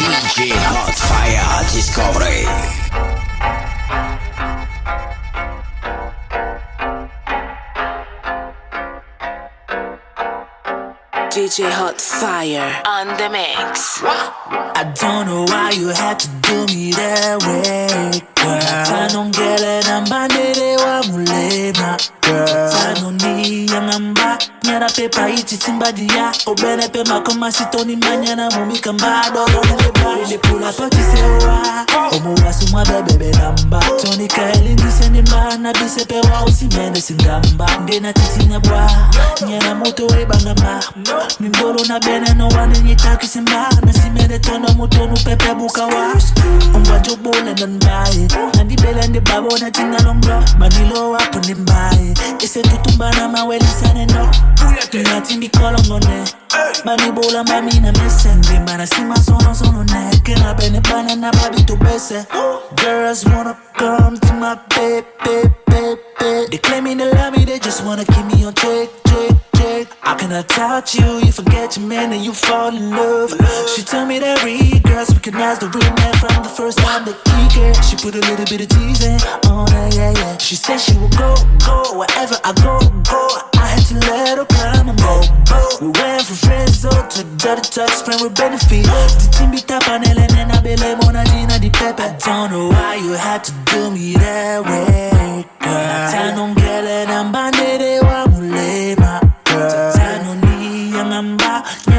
DJ Hot Fire Discovery. DJ Hot Fire on the mix. I don't know why you had to do me that way, girl. tanongele namba ndere wa mulema, girl. yangamba nyana pepa ichi timbadia obene pe makoma sitoni manyana mumika mbado. Ile pula pati sewa omuwa sumwa bebebe mbana bisepe wa usimende singamba. Ndena titinya bwa nyana moto webangamba nindolo na bene no wane na nasimende tono mutonu pepe bukawa ongwajobole nanbaye nandibele ndibabo na tingalongo manilo wapo ndimbaye isetutumbana mawelisane no. Ngati ndikolongone banibola mamina mese. Mm. Ndimbana sima sono sono ne kena bene bana na babito bese. Girls wanna come to my bed bed bed they claiming they love me they just wanna keep me on check check check I touch you you forget your man and you fall in love. She told me that real girls recognize the real man from the first time that kick it she put a little bit of teasing on it yeah yeah. She said she would go go wherever I go go. I had to let her climb a boat we went from friends zone to dirty touch friend with benefit the team be tap on and I be like Mona Gina di Pepe I don't know why you had to do me that way girl. Tanongele nambandere eh, wa mulema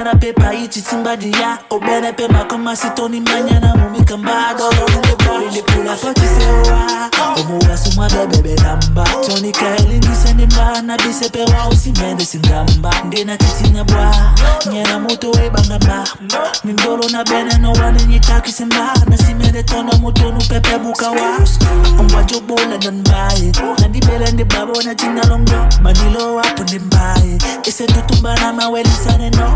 Era pe paici tsimbadiya obere pe makoma sitoni manyana mumika mbado lilipula pacisewa omuwa sumwa bebebe namba tonika elingise nimba nabise pe wa usimende singamba ndina titinya bwa nyera moto webangamba mindolo na bene nowanenyitakisamba nasimende tona mutonu pepe bukawa omwajobola nanmbaye nandibele ndibabona tinalongo manilowapo ndimbaye isetutumbana mawelisane no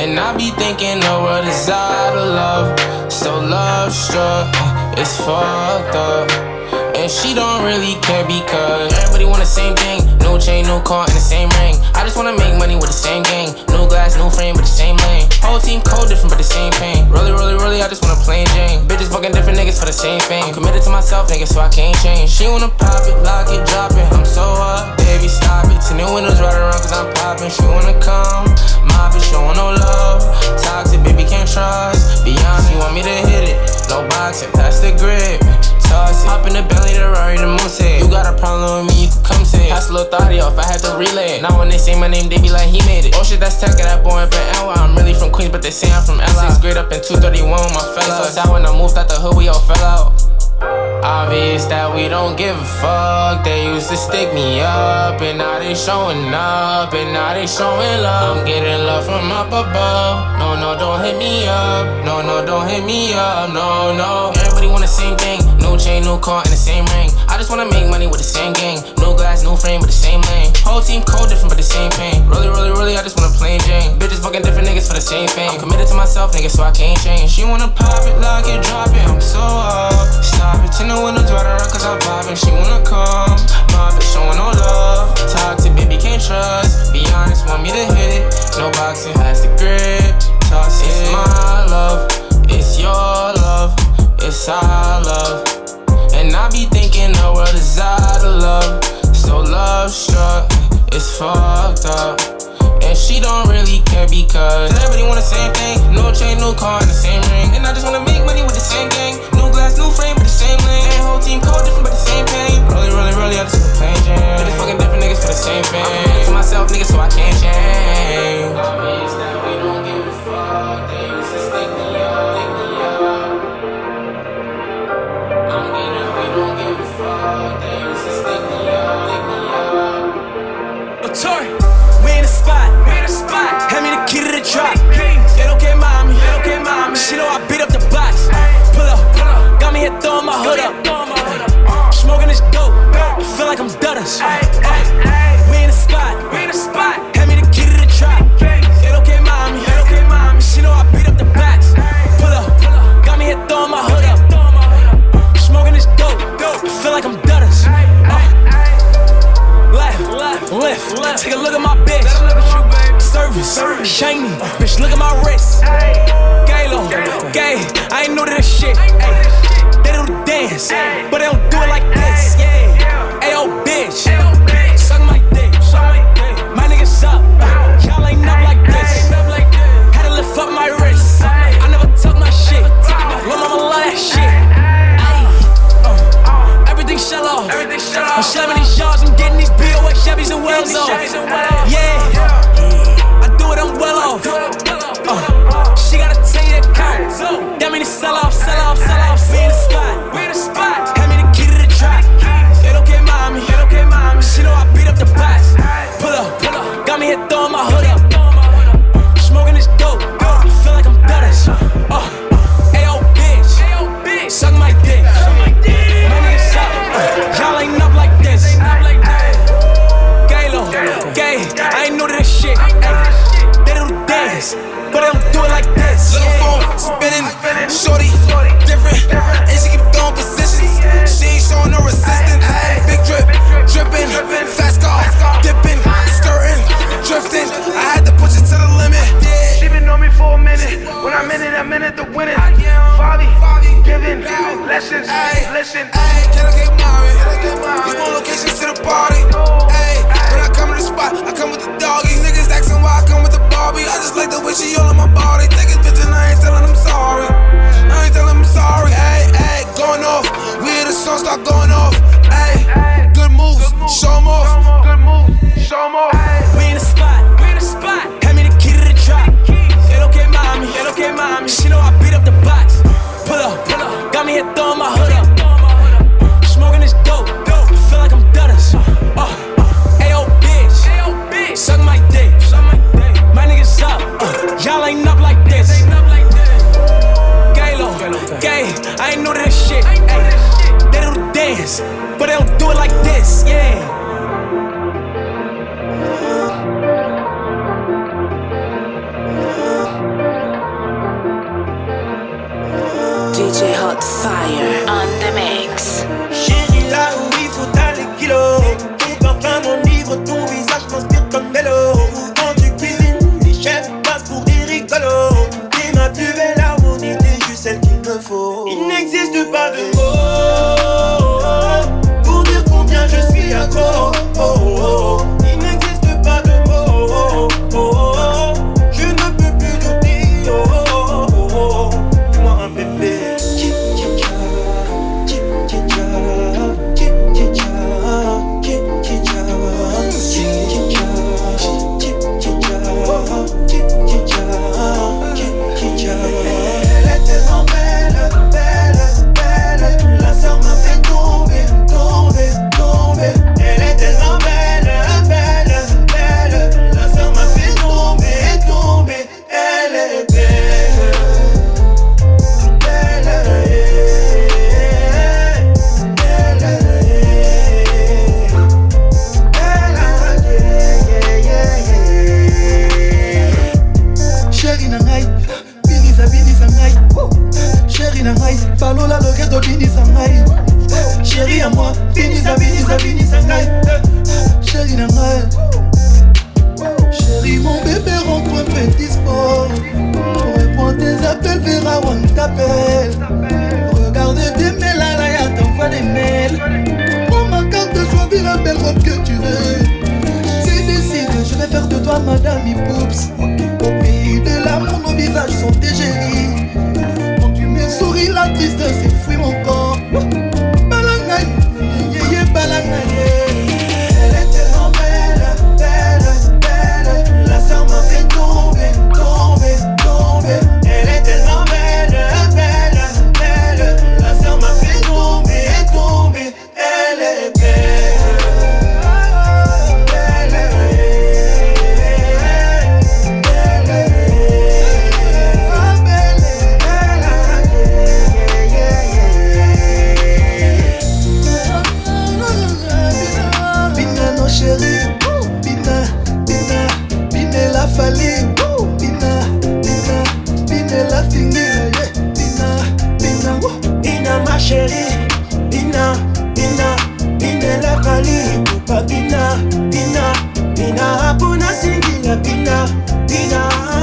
And I be thinking the world is out of love. So love struck, uh, it's fucked up. She don't really care because everybody want the same thing. No chain, no car, and the same ring. I just wanna make money with the same gang. No glass, no frame, but the same lane. Whole team code different, but the same pain. Really, really, really, I just wanna plain Jane. Bitches fucking different niggas for the same thing. I'm committed to myself, nigga, so I can't change. She wanna pop it, lock it, drop it. I'm so up, baby, stop it. Ten new windows right around, cause I'm popping. She wanna come, mob it, showing no love. Toxic, baby, can't trust. Be honest, you want me to hit it. No boxing, pass the grip. Toss it. Hop in the belly, the Rari, the moose You got a problem with me, you can come say it. Pass a little thought off, I had to relay it. Now when they say my name, they be like, he made it. Oh shit, that's tech, that boy in NY. I'm really from Queens, but they say I'm from LA. Sixth grade up in 231 with my fella. So sad when I moved out the hood, we all fell out. Obvious that we don't give a fuck. They used to stick me up, and now they showing up, and now they showing love. I'm getting love from up above. No, no, don't hit me up. No, no, don't hit me up. No, no. Everybody want the same thing. Chain, no car, and the same ring. I just wanna make money with the same gang. No glass, no frame, but the same lane. Whole team code different, but the same pain. Really, really, really, I just wanna plain Jane. Bitches fucking different niggas for the same thing. I'm committed to myself, nigga, so I can't change. She wanna pop it, lock it, drop it. I'm so up. Stop it, the windows right around cause I'm poppin'. She wanna come, mob it, showing no love. Toxic, baby, can't trust. Be honest, want me to hit it. No boxing, has the grip. Toss it. It's my love, it's your love, it's our love. And I be thinking the world is out of love. So love struck, it's fucked up. And she don't really care because everybody want the same thing. No chain, no car, and the same ring. And I just wanna make money with the same gang. New glass, new frame, but the same lane. And whole team code different, but the same pain. Really, really, really, I just wanna plain Jane. But they fucking different niggas for the same thing. I'm to myself, nigga, so I can't change. Obvious that we don't give a fuck. tour. We in the spot. We in the spot. Hand me the key to the drop. They don't care, mommy. They don't care, mommy. She know I beat up the box. Pull up. Got me here throwing my hood up. Smoking this dope. I feel like I'm Dutters.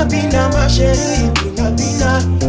Bina, Bina ma chérie, Bina, Bina,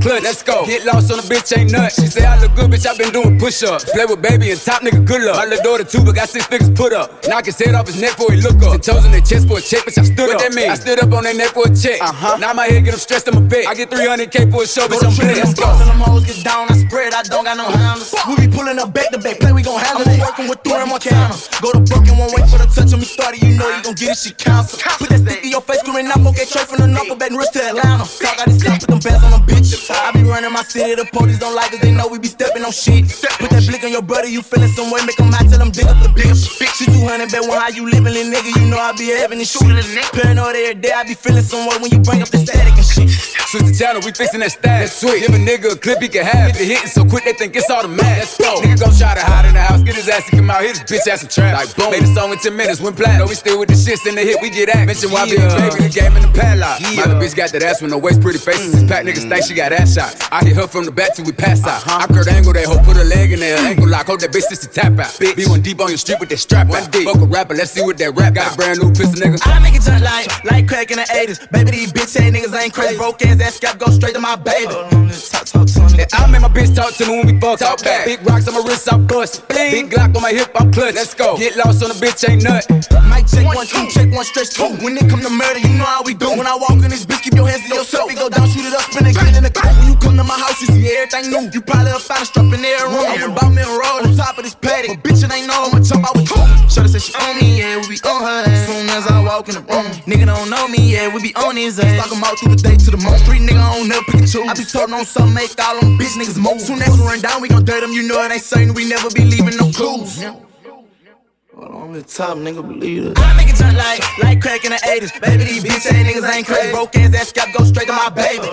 clutch. Let's go. Get lost on the bitch, ain't nuts. She say I look good, bitch. I been doing push ups. Play with baby and top nigga, good luck. My little daughter too, but got six figures put up. Knock his head off his neck before he look up. Ten toes in their chest for a check, bitch. I stood what up. That mean? I stood up on their neck for a check. Uh huh. Now my head get them stressed, I'm a bet. I get 300k for a show, bitch. I'm big. Let's go. And them hoes get down, I spread. I don't got no handles. We be pulling up back to back, play we gon' handle it. Working with Thor and Montana. Go to Brooklyn, won't wait for the touch on me started. You know you gon' get it, she cancel. Put that stick in your face, screaming out, get straight from the knuckle, back and wrist to Atlanta. Talk out this stuff, put them bands on them bitch. I be running my city, the police don't like us, they know we be stepping on shit. Put that blick on your brother, you feeling some way, make them hot, tell dig up the bitch. She 200, bet one how you living, little nigga, you know I be having this shit. Paranoid every day, I be feeling some way when you bring up the static and shit. Switch the channel, we fixing that static. Sweet. Give a nigga a clip he can have. Hit the hitting so quick, they think it's automatic. Let's go. Nigga gon' try to hide in the house, get his ass to come out, hit his bitch ass and trap. Like boom. Made a song in 10 minutes, went platinum. We still with the shits in the hit, we get at. Mention why yeah. baby, the game in the padlock. Yeah. My little bitch got that ass with no waist, pretty faces. Six pack niggas think she got ass shots. I hit her from the back till we pass out. Uh-huh. I curved angle that hoe, put her leg in there, ankle lock, hold that bitch just to tap out. Bitch. Be one deep on your street with that strap out. Fuck a rapper, let's see what that rap got. A brand new pistol, nigga. I make it jump like, like crack in the 80s. Baby, these bitch ass niggas ain't crazy. Broke ass, that scalp go straight to my baby. Talk, talk, talk, yeah, I make my bitch talk to me when we fuck. Talk back. Big rocks on my wrist, I'm bust. Big Glock on my hip, I'm clutch. Let's go. Get lost on the bitch, ain't nut. Mic check one, two, check one, stretch two. When it come to murder, you know how we do. When I walk in this bitch, keep your hands to yourself. We go down, shoot it up, spin it, get in the coat. When you come to my house, you see everything new. You probably a strap in there room. I'm about me and roll on top of this paddock. But bitch, it ain't know I'ma jump out with two. Shorty said she on me, yeah, we be on her ass. Soon as I walk in the room, nigga don't know me, yeah, we be on his ass. Talk out through the day to the moon. Street nigga, I don't never pick and choose. I be toting on something, make all them bitch niggas move. Soon as we run down, we gon' dirt them. You know it ain't certain, we never be leaving no clues. On the top, nigga, believe it. I make it turn like, like crack in the 80s. Baby, these bitch ass niggas ain't crazy. Broke ass, that scalp go straight to my baby.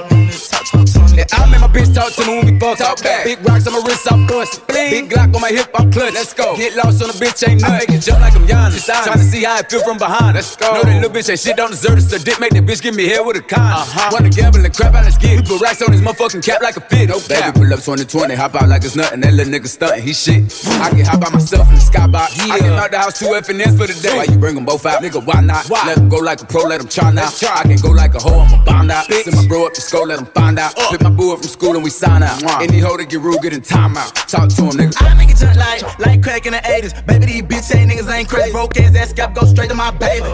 Yeah, I make my bitch talk to me when we fuck. Talk back. Big rocks on my wrist, I'm bust. Big Glock on my hip, I'm clutch. Let's go. Get lost on the bitch, ain't nothing. I make it jump like I'm Giannis. Trying to see how it feel from behind. Let's go. Know that little bitch ain't shit, don't deserve it. So dick make that bitch give me head with a con. Uh-huh. Wanna gamble and crap out, let's get. We put racks on his motherfucking cap like a fit. No cap. Baby, pull up 2020, hop out like it's nothing. That little nigga stuntin', he shit. I get hop by myself in the skybox. Yeah. I came out the house two FNS for the day. Why you bring them both out? Nigga, why not? Why? Let them go like a pro, let them try now. I can go like a hoe, I'm a bound out. Send my bro up to school, let him find out. Uh. Pick my boo up from school and we sign out. Any hoe that get rude, get in timeout. Talk to him, nigga. I make it jump like, like crack in the 80s. Baby, these bitch ain't niggas ain't crazy. Broke ass, that scalp go straight to my baby.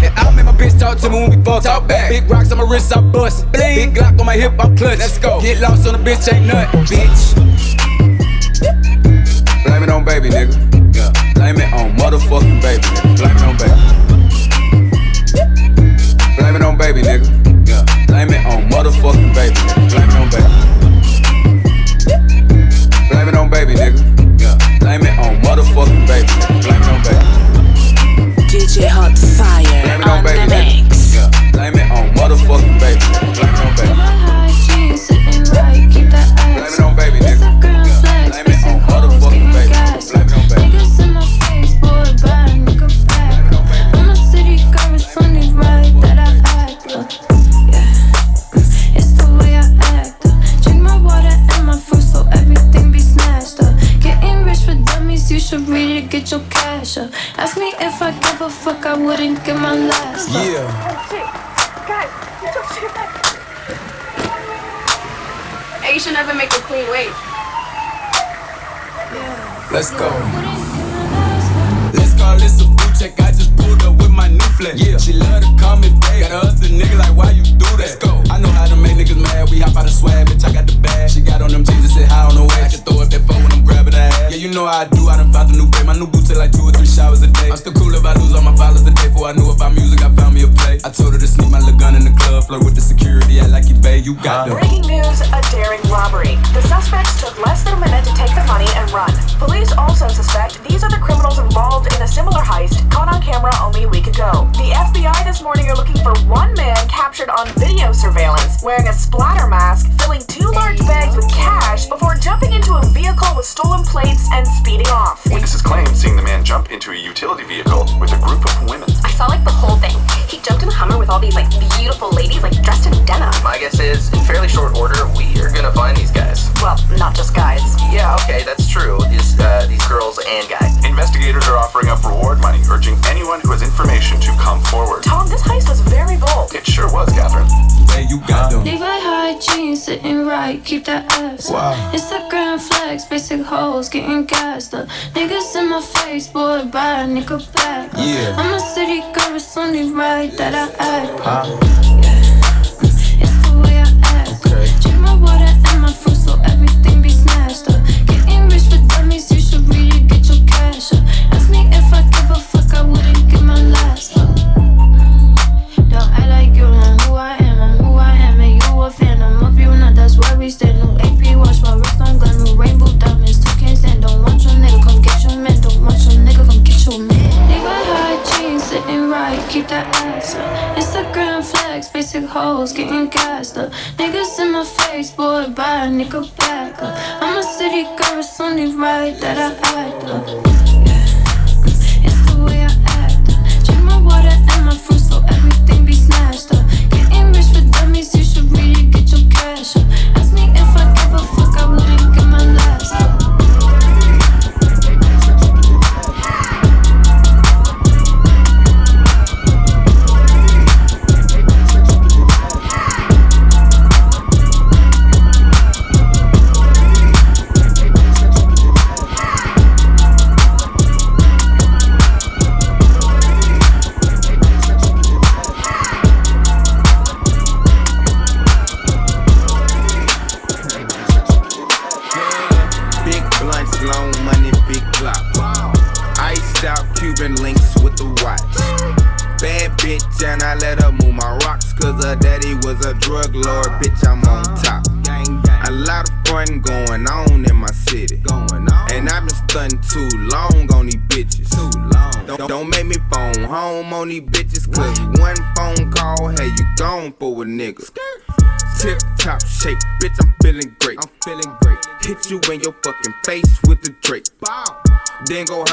Yeah, I make my bitch talk to me when we fuck. Talk back. Big rocks on my wrist, I bust. Big Glock on my hip, I'm clutch. Let's go. Get lost on the bitch, ain't nut, bitch. Blame it on baby, nigga. Yeah. Blame it on motherfucking baby, nigga. Blame it on baby. Blame it on baby, nigga. Yeah. Blame it on motherfucking baby, nigga. Blame it on baby. Blame it on baby, nigga. Yeah. Blame it on motherfucking baby. Nigga. Blame it on baby. DJ Hot Fire Blame it on on baby, the nigga. mix. Yeah. Blame it on motherfucking baby. nigga. Blame it on baby. Blame it on baby, nigga. Get your cash up. Ask me if I give a fuck, I wouldn't give my last. fuck. Hey, you should never make a clean wave. Let's go. Let's call this a boot check. I just pulled up with my new flex. Yeah. She love to call me babe. Got a other I told her to sneak my little gun in the club. Flirt with the security. I like you. You got ah. them. Breaking news, a daring robbery. The suspects took less than a minute to take the money and run. Police also suspect these are the criminals involved in a similar heist caught on camera only a week ago. The FBI this morning are looking for one man captured on video surveillance wearing a splatter mask, filling two large bags with cash before jumping into a vehicle with stolen plates and speeding off. Witnesses claim seeing the man jump into a utility vehicle with a group of women. I saw like the whole thing. He jumped in a Hummer with all these like beautiful ladies, like dressed in denim. My guess is, in fairly short order, we are gonna find these guys. Well, not just guys. Yeah, okay, that's true. These uh, these girls and guys. Investigators are offering up reward money, urging anyone who has information to come forward. Tom, this heist was very bold. It sure was, Catherine. Hey, you got them. Levi high jeans sitting right, keep that ass. up. Wow. Instagram flex, basic hoes getting gassed up. Niggas in my face, boy, buy a nigga back. Yeah. I'm a city girl, it's only right that I act. up. Huh? It's we stand. New. AP watch, my wrist on gun, new rainbow diamonds. Two can't stand, don't want your nigga, man. Don't want your nigga, come get your man. Levi high jeans, sitting right, keep that ass up. Instagram flex, basic hoes getting gassed up. Niggas in my face, boy, buy a nigga back up. I'm a city girl, it's only right that I act up. It's the way I act up. Drink my water and my fruit so everything be snatched up. Getting rich for dummies, you should really get your cash up.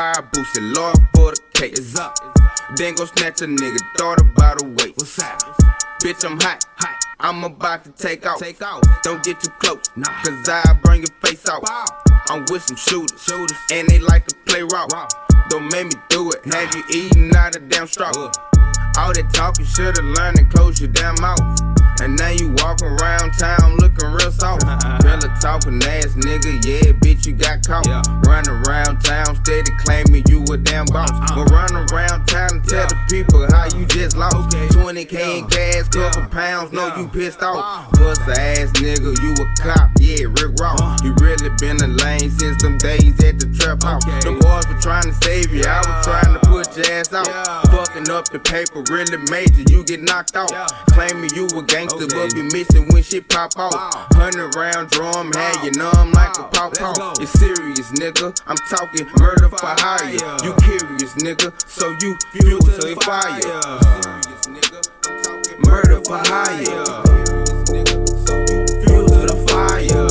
High boost it, Lord for the cake. It's up. Then go snatch a nigga, daughter by the waist. What's that? Bitch, I'm hot. hot. I'm about to take out. Take off. Don't get too close, cause I bring your face out. I'm with some shooters, shooters, and they like to play rock. Don't make me do it. Have you eaten out of damn straw? All that talking should've learned and close your damn mouth. And now you walk around town looking real soft. Hella talking ass nigga, yeah, bitch, you got caught. Yeah. Run around town steady claiming you a damn boss. Uh-uh. But run around town and tell the people how you just lost. 20k in cash, couple pounds, know you pissed off. Puss ass nigga, you a cop, yeah, Rick Ross. Uh-huh. You really been a lane since them days at the trap house. Them boys trying to save you, I was trying to put your ass out. Fucking up the paper, really major, you get knocked out. Claiming you a gangster, but be missing when shit pop off. Hundred round drum, had you numb like a pop pop. It's serious, nigga. I'm talking murder for hire. You curious, nigga, so you fuel to the fire. Murder for hire. Fuel to the fire.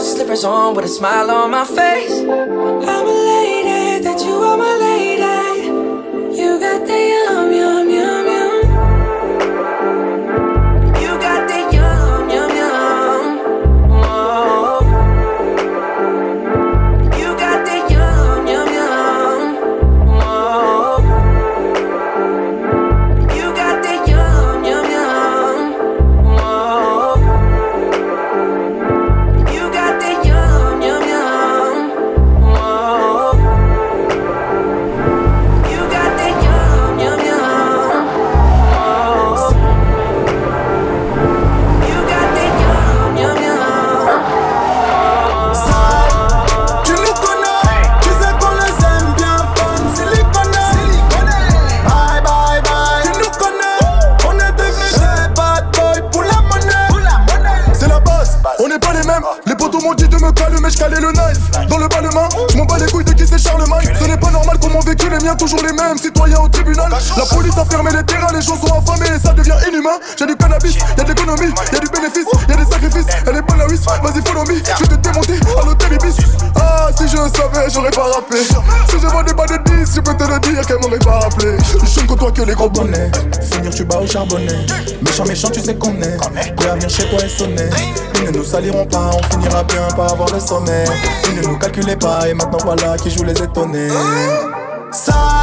a slippers on with a smile on my face. I'm elated that you are my lady. Ils ne nous saliront pas, on finira bien par avoir le sommet. Ils ne nous calculaient pas, et maintenant voilà qui joue les étonnés. Sale,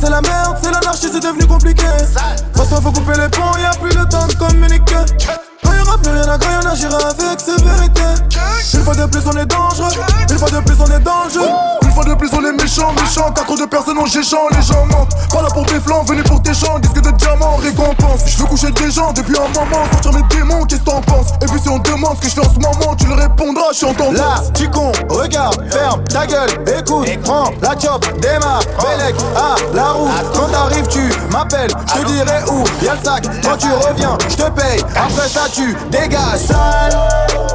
c'est la merde, c'est l'anarchie, c'est devenu compliqué. De façon faut couper les ponts, y'a plus le temps de communiquer. Quand y'aura plus rien à gagner, on agira avec sévérité. Une fois de plus on est dangereux, une fois de plus on est jeu. Une fois de plus on est méchant, méchant. Quatre de personnes en géchant, les gens mentent. Pas là pour tes flancs, venez pour tes champs, disque de. Je veux coucher des gens depuis un moment, sortir mes démons, qu'est-ce que t'en penses? Et puis si on demande ce que je fais en ce moment, tu le répondras, je suis en Là, tu con, regarde, ferme ta gueule, écoute, prends la chop, démarre, Bélec, à la roue. Quand t'arrives, tu m'appelles, je te dirai où. Y'a le sac, quand tu reviens, je te paye. Après ça, tu dégages. Sale,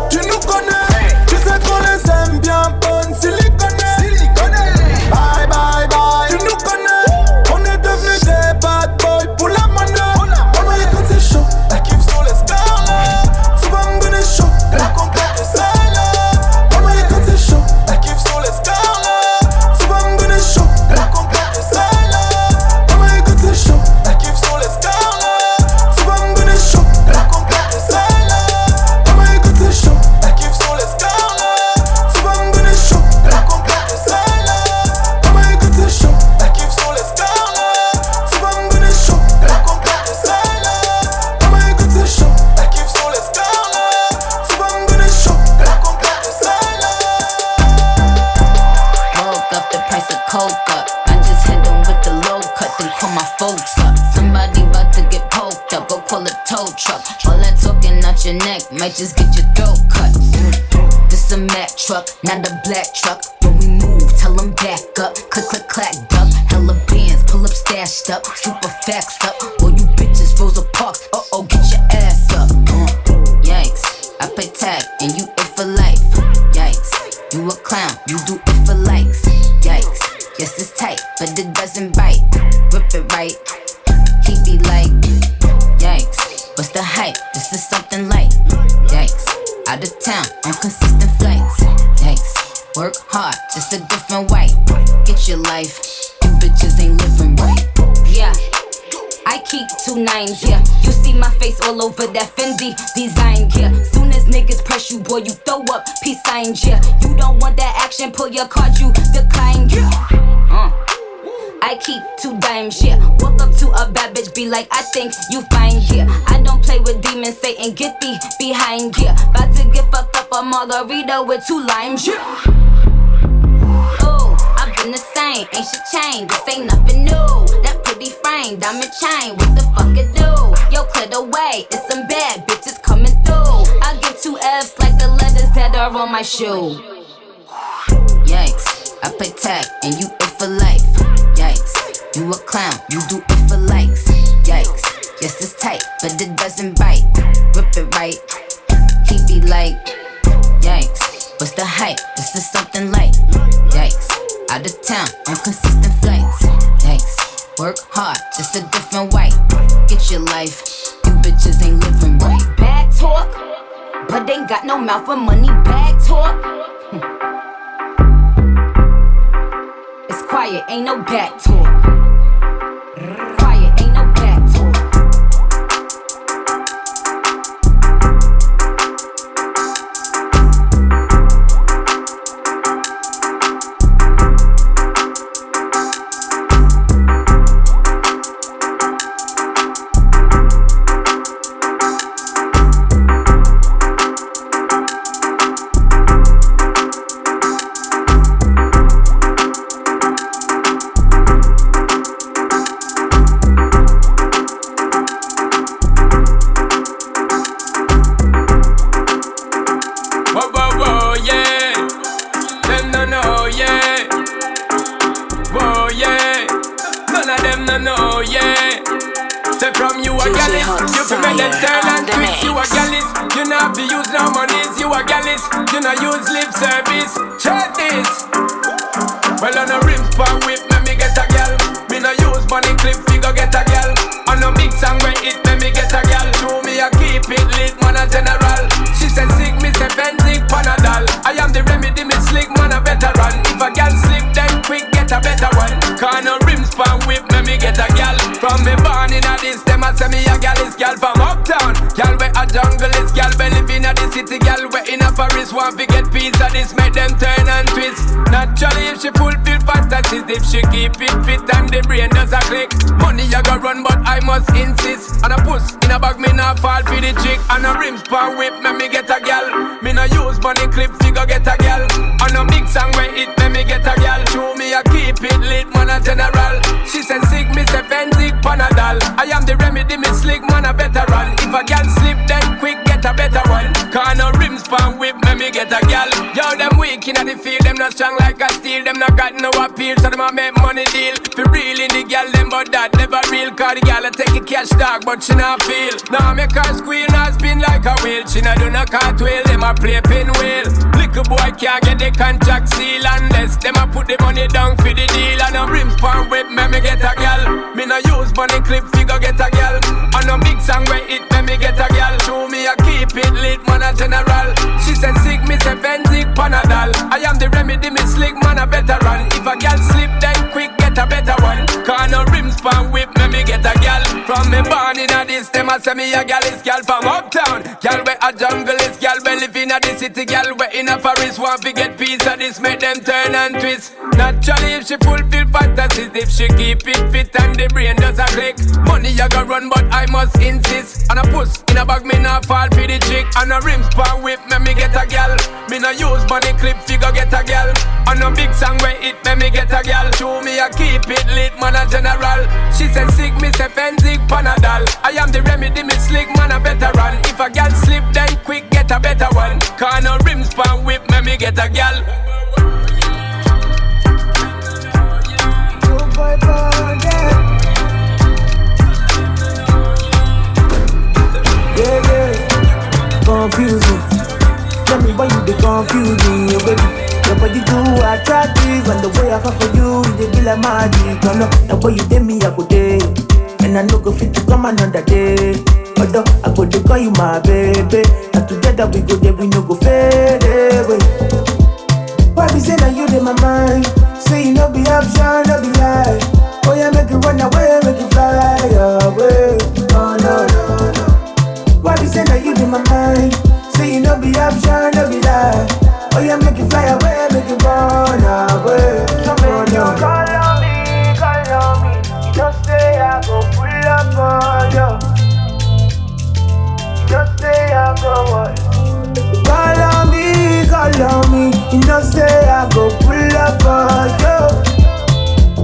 Tu nous connais, tu sais qu'on les aime bien bonnes not a black truck. When we move, tell them back up. Click, click, clack, duck. Hella bands, pull up stashed up. Super facts up. All you two nines, yeah. You see my face all over that Fendi design, yeah. Soon as niggas press you, boy, you throw up peace signs, yeah. You don't want that action, pull your card, you decline, yeah. Uh. I keep two dimes, yeah. Walk up to a bad bitch, be like, I think you fine, yeah. I don't play with demons, Satan, get thee behind, yeah. About to get fucked up a margarita with two limes, yeah. Ooh, I've been the same, ain't shit changed, this ain't nothing new. That frame, diamond chain, what the fuck it do? Yo, clear the way, it's some bad bitches coming through. I get two F's like the letters that are on my shoe. Yikes, I play tag and you it for life. Yikes, you a clown, you do it for likes. Yikes, yes it's tight, but it doesn't bite. Rip it right, he be like, yikes, what's the hype? This is something light. Yikes, out of town on consistent flights. Work hard, just a different way. Get your life, you bitches ain't living right. Bad talk, but ain't got no mouth for money. Bad talk. It's quiet, ain't no back talk. Money clip, figure get a gal. On a big song where it, me me get a gal. Show me a keep it lit, man a general. She said sick, me say Fentic Panadol. I am the remedy, me slick man a veteran. If a gal slip, then me get a gal. Yo, them weak in the field, them not strong like a steel. Them not got no appeal, so them a make money deal. For real in the gal, them but that never real. Cause the gal a take a cash tag, but she not feel. Now make her squeal, not spin like a wheel. She not do no cartwheel, them a play pinwheel. Little boy can't get the contract seal unless them a put the money down for the deal. And a rims pan whip, me me get a gal. Me no use money clip, figure get a gal. On a big song where it, me me get a gal. Show me a keep it lit, man a general. She said Panadol. I am the remedy, me slick man a veteran. From me born in a this, them a say me a gal is gal from uptown. Gal where a jungle is gal, we live in a city. Gal where in a forest want to get peace of this, make them turn and twist. Naturally, if she fulfill fantasies, if she keep it fit and the brain does a click. Money I go run, but I must insist. And a puss in a bag, me not fall for the chick. And a rims pan whip, me me get a gal. Me no use money clip, figure get a gal. On a big song where it, me me get a gal. Show me a keep it lit, man a general. She said sick, me say Fentic Panadol. I am the remedy, me slick man a veteran. If a gal slip, then quick get a better one. Cause no rims pan whip, me me get a gal. Yeah, yeah. Confuse me. Tell me why you they confuse me, baby. Your body too attractive, and the way I fall for you, dey be like magic. Oh no, the way you did me, I go day, and I no go fit to come another day. Although I go to call you my baby. And together we go there, we no go fade away. Why be say that you in my mind? Say you no be option, no be lie. Oh yeah, make you run away, make you fly away. Oh no no no. Why be say that you in my mind? Say you no be option, no be lie. Oh yeah, make you fly away, make you run away. Make you up on you. You just say I go what? Call me, call on me. You know say I go pull up for you.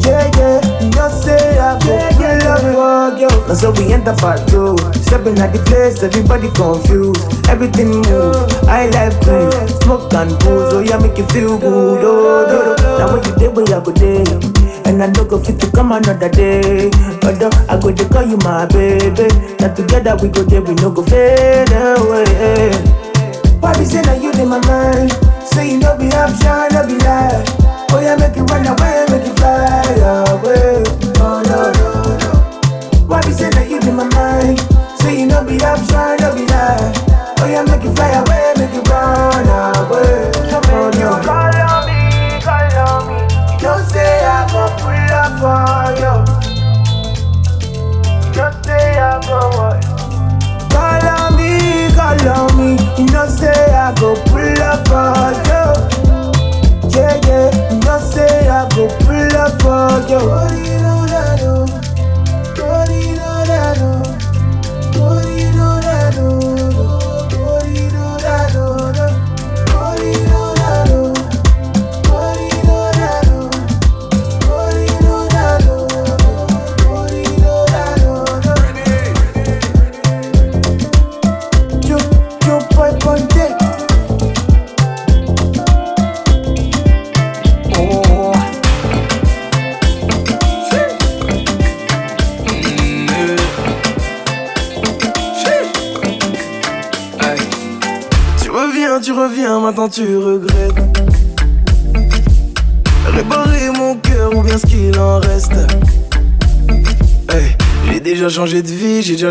Yeah, yeah. You know say I go up for you. Now so we enter part two. Stepping at the place, everybody confused. Everything move. I like cruise, smoke and booze. Oh yeah, make you feel good. Oh, oh, oh. Now when you day, where I go day. And I no go fit to come another day. Although I go to call you my baby. Now together we go there, we no go fade away. Why be say that you in my mind? Say you no be option, no be lie. Oh yeah, make you run away, make you fly away. Oh no no no. Be say that you in my mind? Say you no be option, no be lie. Oh yeah, make you fly away, make you run away. Oh no. Call on me, call on me.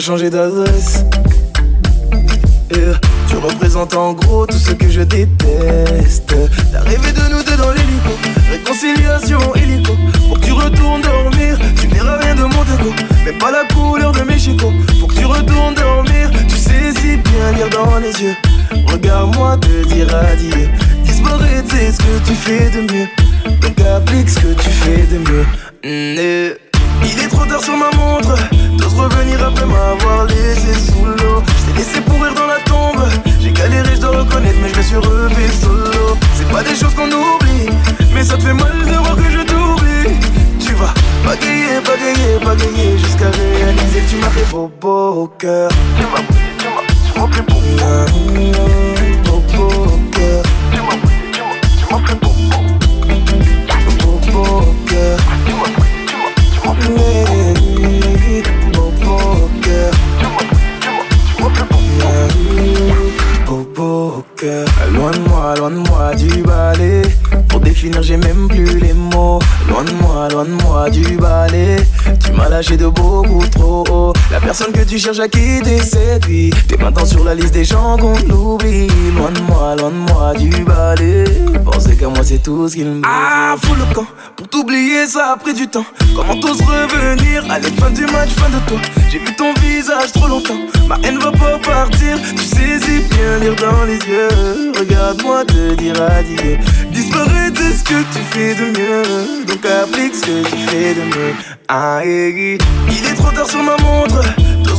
changer d'adresse. Tu cherches à quitter, c'est lui. T'es maintenant sur la liste des gens qu'on oublie. Loin de moi, loin de moi du balai. Penser qu'à moi, c'est tout ce qu'il me Ah, fous le camp. Pour t'oublier, ça a pris du temps. Comment t'oses revenir? Allez, fin du match, fin de toi. J'ai vu ton visage trop longtemps. Ma haine va pas partir. Tu sais si bien lire dans les yeux. Regarde-moi te dire adieu. Disparaître, c'est ce que tu fais de mieux. Donc applique ce que tu fais de mieux. Ah, il est trop tard sur ma montre.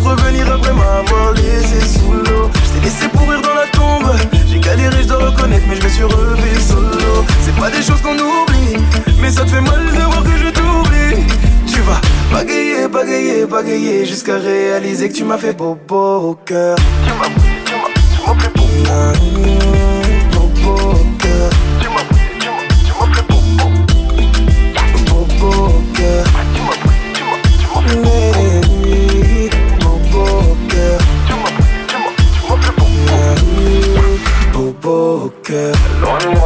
Revenir après m'avoir laissé sous l'eau. Je t'ai laissé pourrir dans la tombe. J'ai galéré, je dois reconnaître, mais je me suis relevé solo. C'est pas des choses qu'on oublie, mais ça te fait mal de voir que je t'oublie. Tu vas bagayer, bagayer, bagayer jusqu'à réaliser que tu m'as fait bobo au cœur. Tu m'as, tu m'as, tu m'as fait bobo. Bobo au cœur. Tu m'as, tu m'as, tu m'as fait bobo. Bobo au cœur. Tu m'as, tu m'as, tu m'as fait bobo. girl.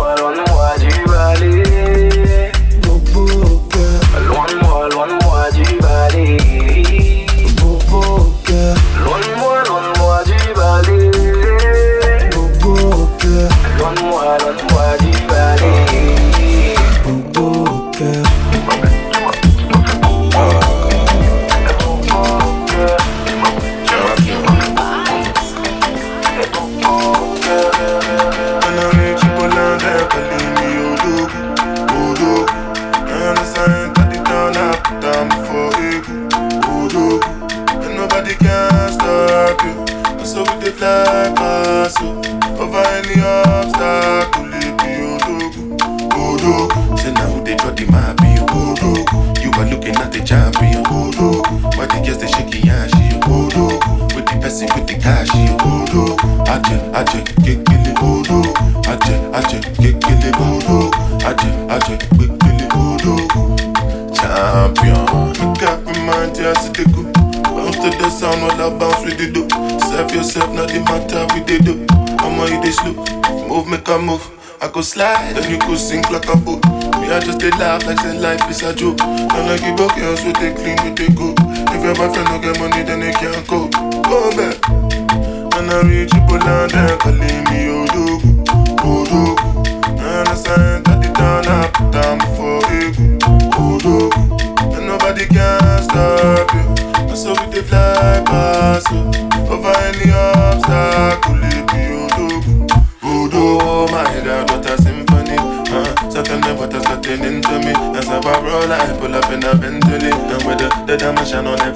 Did like say life is a joke. And I give up girls with they clean, with they go. If your boyfriend don't get money, then they can't go. Go back. And I reach people and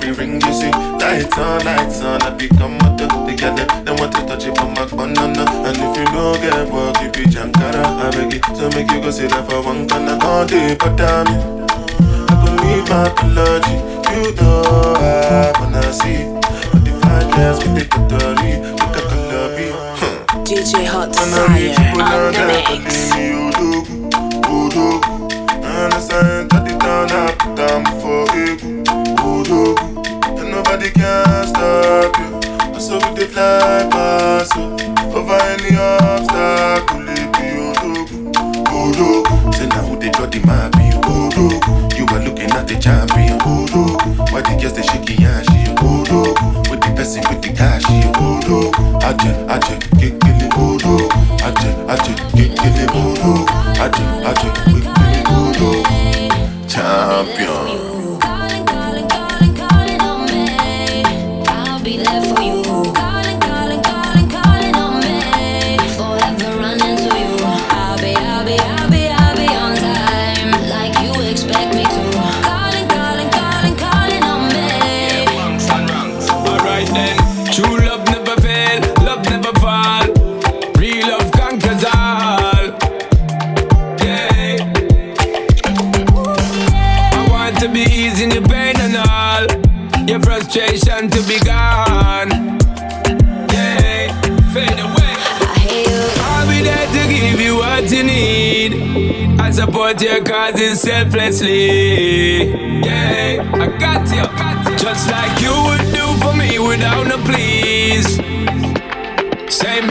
on ring you see. Lights on, lights on, I become a duck. They get they want to touch it from my banana. And if you don't get work, you be Jankara. I beg it, so make you go sit down for one corner. All day, but damn it. I need my apology. You know I wanna see. But the girls with the tuttori, look at the lobby. DJ Hot reach on the mix. calling me Odogwu, Odogwu. And I sign that the town I And nobody can stop you. And so we they fly you. Over any obstacle, it be Odogwu, Odogwu. Say now who they got the map, be Odogwu. You are looking at the champion, Odogwu. Why the girls they shaking ass, she Odogwu. With the person with the cash, Odogwu. Aje, aje,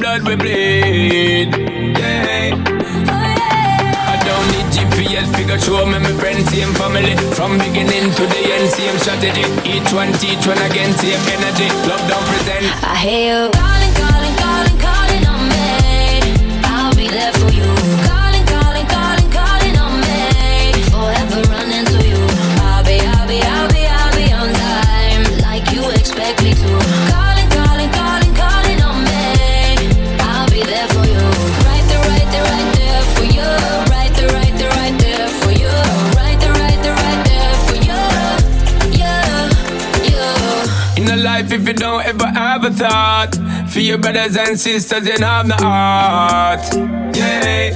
blood we bleed. Yeah. I don't need GPS figure show me my friends, same family. From beginning to the end, same strategy. Each one teach one again, same energy. Love don't pretend. I hear you calling, calling, calling, thought for your brothers and sisters, you have the heart. Yeah.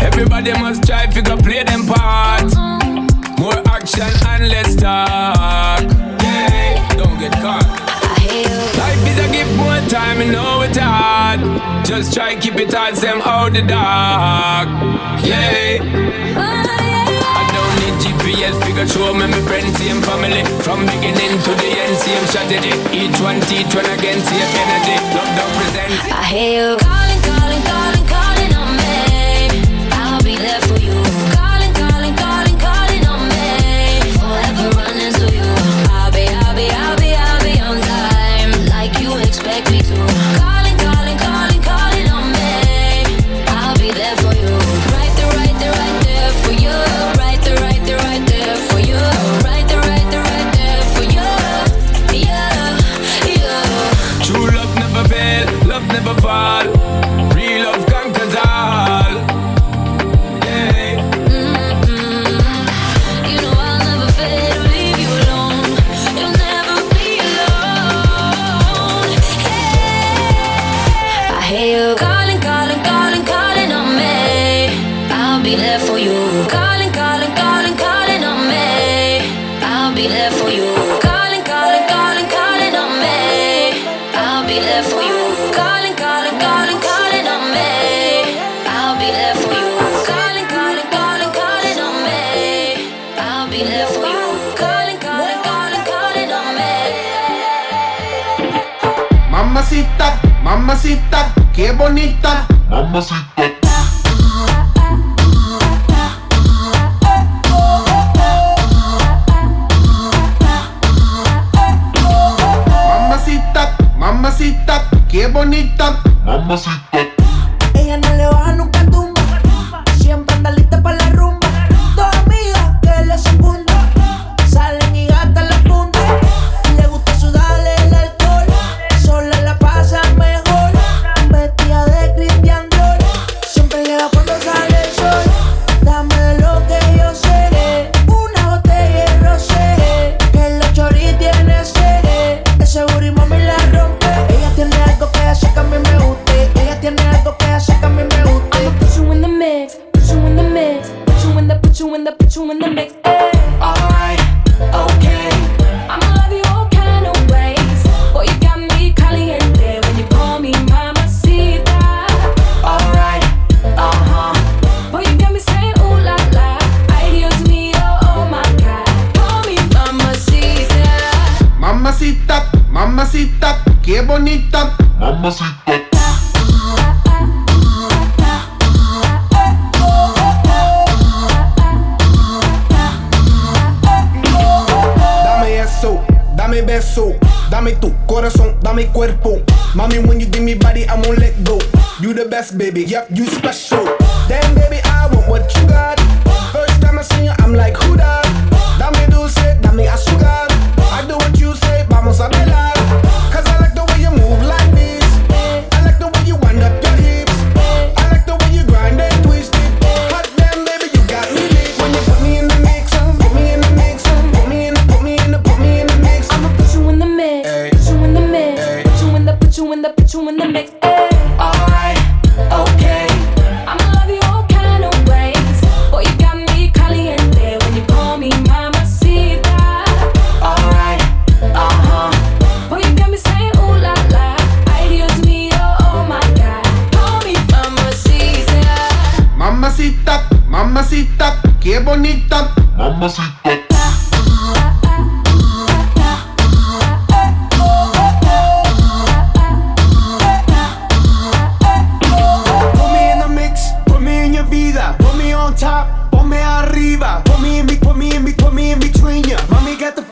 Everybody must try to go play them part. More action and less talk. Yeah. Don't get caught. Life is a gift, more time, you know it's hard. Just try keep it hard, them out the dark. Yeah. GPS figure show me my friends, same family. From beginning to the end, same strategy. Each one teach one again, same energy. Love don't. I hear you calling, calling, calling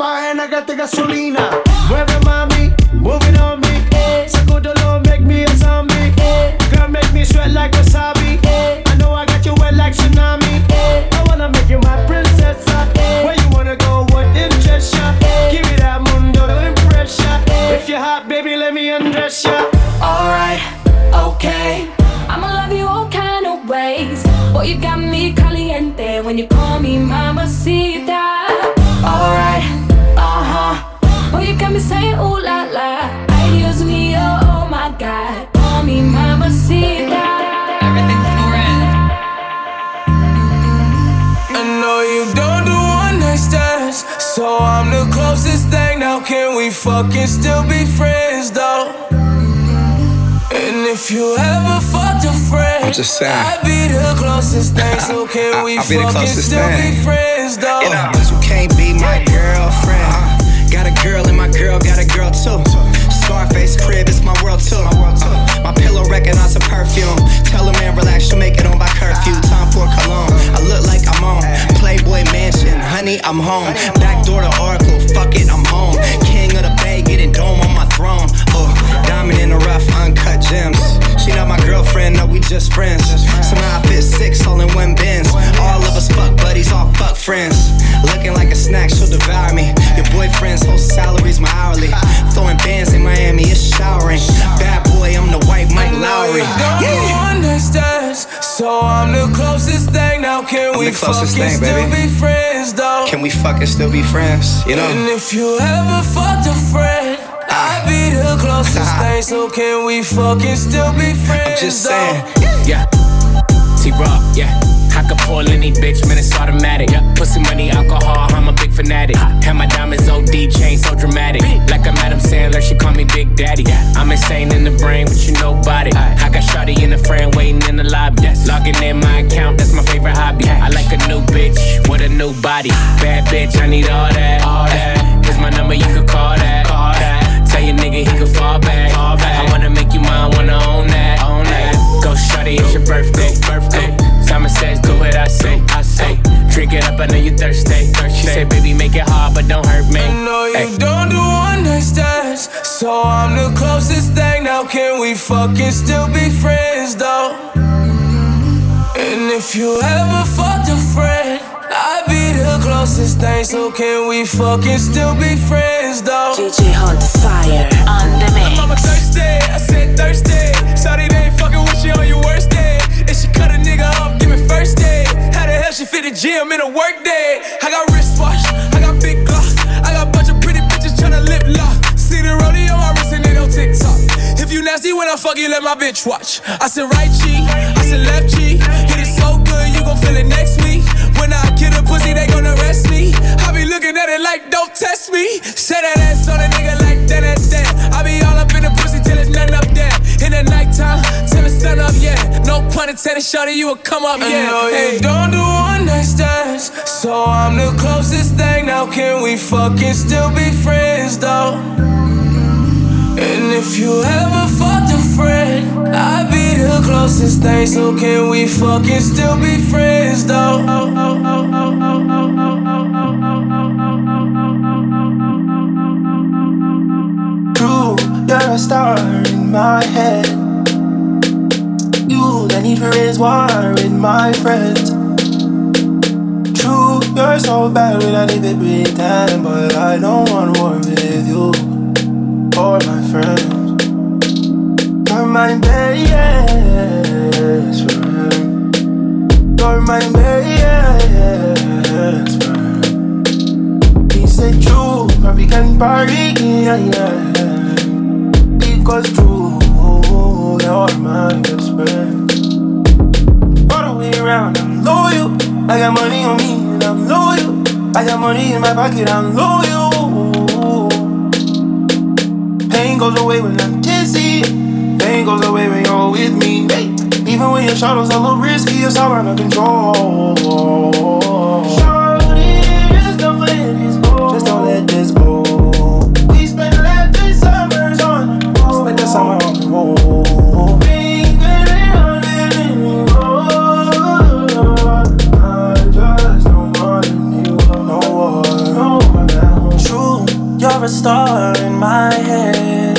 Mommy got the fire and I got the gasolina. Can we still be friends though? And if you ever fucked a friend, I'm just saying. I'd be the closest thing. So can we I'll be the still thing. be friends though? You know, but you can't be my girlfriend. Uh, got a girl and my girl got a girl too. Scarface crib, it's my world too. Uh, my pillow recognize a perfume. Tell a man relax, you make it on by curfew. Time for cologne. I look like I'm on Playboy Mansion. Honey, I'm home. Back door to Oracle. Fuck it, I'm home. King of the Bay, getting dome on my throne. Oh, diamond in the rough, uncut gems. She not my girlfriend, no, we just friends. Somehow I fit six all in one bins. All of us fuck buddies, all fuck friends. Looking like a snack, she'll devour me. Your boyfriend's whole salary's my hourly. Throwing bands in Miami, it's showering. Bad boy, I'm the white Mike Lowrey. Don't do one night stands, so I'm the closest thing. Now can I'm we fucking thing, still baby. be friends though? Can we fucking still be friends? You know? And if you ever fucked a friend, I'd be the closest thing. So can we fucking still be friends? just though? saying. Yeah. T Rock, yeah. I could pull any bitch, man, it's automatic. Pussy money, alcohol, I'm a big fanatic. Have my diamonds OD chain so dramatic. Like I'm Adam Sandler, she call me Big Daddy. I'm insane in the brain, but you know it. I got Shotty in the frame waiting in the lobby. Logging in my account, that's my favorite hobby. I like a new bitch with a new body. Bad bitch, I need all that. All that. Here's my number, you could call that. Call that. Tell your nigga, he can fall back. Fall back. I wanna make you mine, wanna own that. Own that. Go shorty, it's your birthday. Birthday. Simon says, do what I say. I say. Drink it up, I know you thirsty. She say, baby, make it hard, but don't hurt me. I know you Ay. don't do one night stands, so I'm the closest thing. Now can we fucking still be friends though? And if you ever fucked a friend, I'd be the closest thing. So can we fucking still be friends though? DJ Hot Fire on the mix. Mama thirsty, I said thirsty. Shawty they ain't fucking with you on your worst day. If she cut a nigga off, the gym in a work day? I got wristwatch, I got big glock, I got bunch of pretty bitches tryna lip lock. See the on my wrist and they on TikTok. If you nasty when I fuck you, let my bitch watch. I said right cheek, I said left cheek. Hit it so good, you gon' feel it next week. When I kill a pussy, they gon' arrest me. I be looking at it like, don't test me. Say that ass on a nigga like that, that, that. I be all up in the In the nighttime, till the sun up, yeah. No pun intended, shawty, you will come up, yeah. know you don't do one night stands, so I'm the closest thing. Now can we fucking still be friends, though? And if you ever fucked a friend, I'd be the closest thing. So can we fucking still be friends, though? True, you're a star in my head. You, the need for is war in my friends. True, you're so bad we don't even pretend, but I don't want war with you or my friends. You're my best friend. You're my best friend. He said true, but we can party, yeah, yeah. Because true, you're my best friend. Around, I'm loyal. I got money on me and I'm loyal. I got money in my pocket, I'm loyal. Pain goes away when I'm dizzy. Pain goes away when you're with me. Hey, even when your shadow's a little risky, it's all under control. Shawty, just don't let this go. We spent last summers on the road. Spent the summer on the road. A star in my head.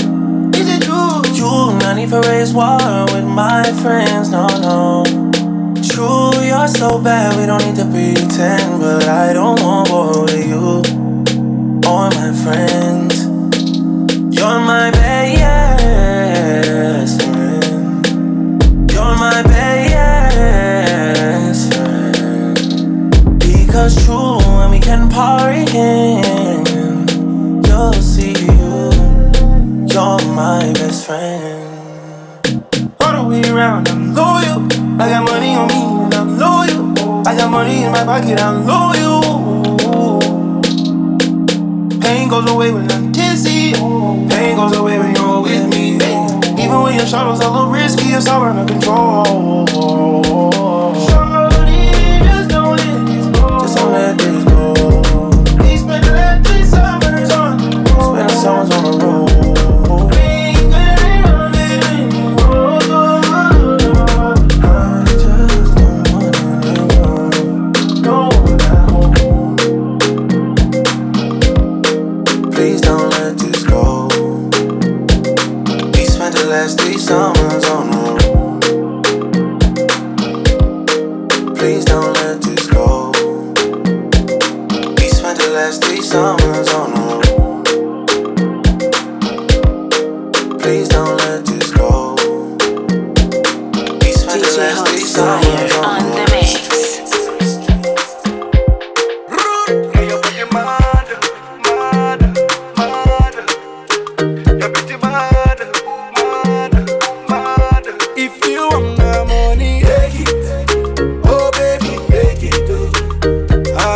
Is it true? You not need for race war with my friends, no, no. True, you're so bad, we don't need to pretend. But I don't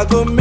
oh. I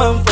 man